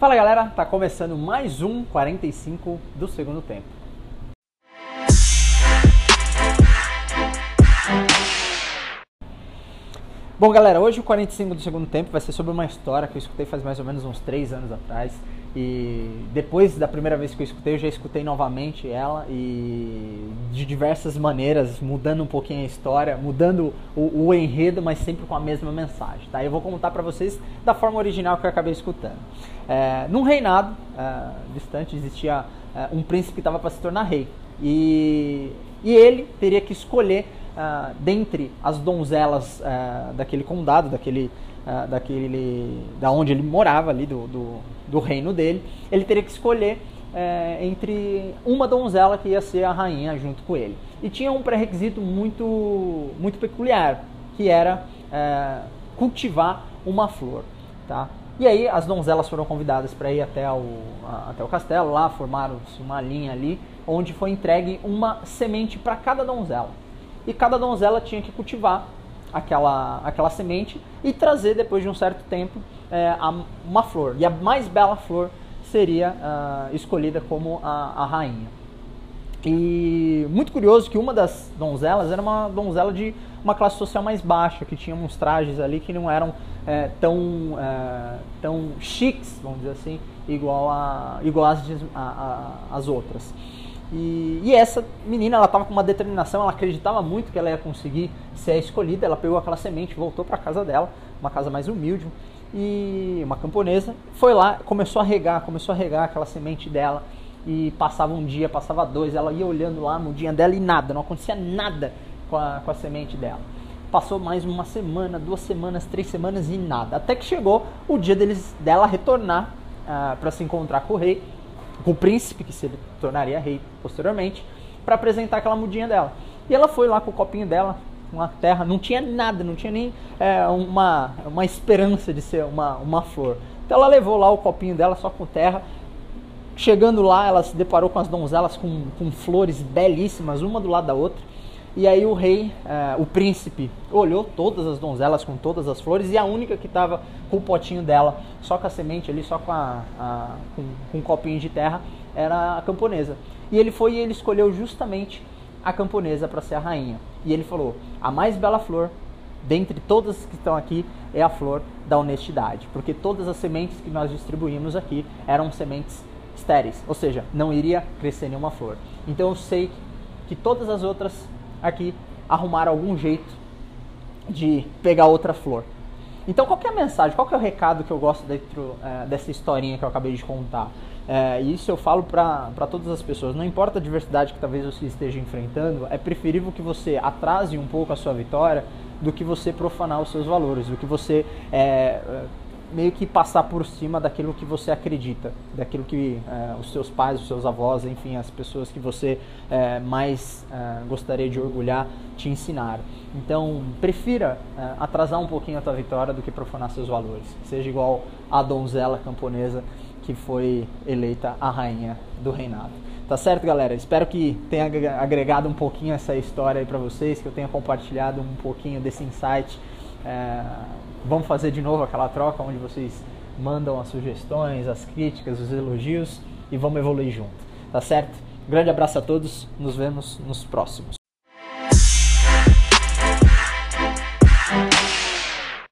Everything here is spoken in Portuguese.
Fala galera, tá começando mais um 45 do segundo tempo. Bom galera, hoje o 45 do segundo tempo vai ser sobre uma história que eu escutei faz mais ou menos uns 3 anos atrás. E depois da primeira vez que eu escutei, eu já escutei novamente ela e de diversas maneiras, mudando um pouquinho a história, mudando o, o enredo, mas sempre com a mesma mensagem. Tá? Eu vou contar para vocês da forma original que eu acabei escutando. É, num reinado é, distante existia é, um príncipe que estava para se tornar rei e, e ele teria que escolher uh, dentre as donzelas uh, daquele condado, daquele, uh, daquele, da onde ele morava ali do, do, do reino dele, ele teria que escolher uh, entre uma donzela que ia ser a rainha junto com ele. E tinha um pré-requisito muito, muito peculiar, que era uh, cultivar uma flor, tá? E aí as donzelas foram convidadas para ir até o, até o castelo, lá formaram uma linha ali, onde foi entregue uma semente para cada donzela e cada donzela tinha que cultivar aquela, aquela semente e trazer depois de um certo tempo é, uma flor. E a mais bela flor seria uh, escolhida como a, a, rainha. E muito curioso que uma das donzelas era uma donzela de uma classe social mais baixa, que tinha uns trajes ali que não eram é, tão, é, tão chiques, vamos dizer assim, igual, a, igual a, as outras. E, e, essa menina, ela estava com uma determinação, ela acreditava muito que ela ia conseguir ser a escolhida. Ela pegou aquela semente, voltou para casa dela, uma casa mais humilde, e uma camponesa. Foi lá, começou a regar, começou a regar aquela semente dela. E passava um dia, passava dois, ela ia olhando lá a mudinha dela e nada, não acontecia nada com a, com a semente dela. Passou mais uma semana, duas semanas, três semanas e nada. Até que chegou o dia deles, dela retornar ah, para se encontrar com o rei com o príncipe, que se tornaria rei posteriormente, para apresentar aquela mudinha dela. E ela foi lá com o copinho dela, com a terra, não tinha nada, não tinha nem é, uma, uma esperança de ser uma, uma flor. Então ela levou lá o copinho dela só com terra. Chegando lá, ela se deparou com as donzelas com, com flores belíssimas, uma do lado da outra. E aí o rei, uh, o príncipe, olhou todas as donzelas com todas as flores e a única que estava com o potinho dela, só com a semente ali, só com, a, a com, com, um copinho de terra, era a camponesa. E ele foi e ele escolheu justamente a camponesa para ser a rainha. E ele falou: a mais bela flor dentre todas que estão aqui é a flor da honestidade, porque todas as sementes que nós distribuímos aqui eram sementes estéreis, ou seja, não iria crescer nenhuma flor. Então eu sei que todas as outras aqui arrumar algum jeito de pegar outra flor. Então, qual é a mensagem, qual é o recado que eu gosto dentro é, dessa historinha que eu acabei de contar? É, isso eu falo para todas as pessoas. Não importa a diversidade que talvez você esteja enfrentando, é preferível que você atrase um pouco a sua vitória do que você profanar os seus valores, do que você é, meio que passar por cima daquilo que você acredita, daquilo que é, os seus pais, os seus avós, enfim, as pessoas que você é, mais é, gostaria de orgulhar te ensinaram. Então, prefira é, atrasar um pouquinho a tua vitória do que profanar seus valores. Seja igual a donzela camponesa que foi eleita a rainha do reinado. Tá certo, galera? Espero que tenha agregado um pouquinho essa história aí para vocês, que eu tenha compartilhado um pouquinho desse insight. Vamos fazer de novo aquela troca onde vocês mandam as sugestões, as críticas, os elogios e vamos evoluir junto. Tá certo? Grande abraço a todos, nos vemos nos próximos.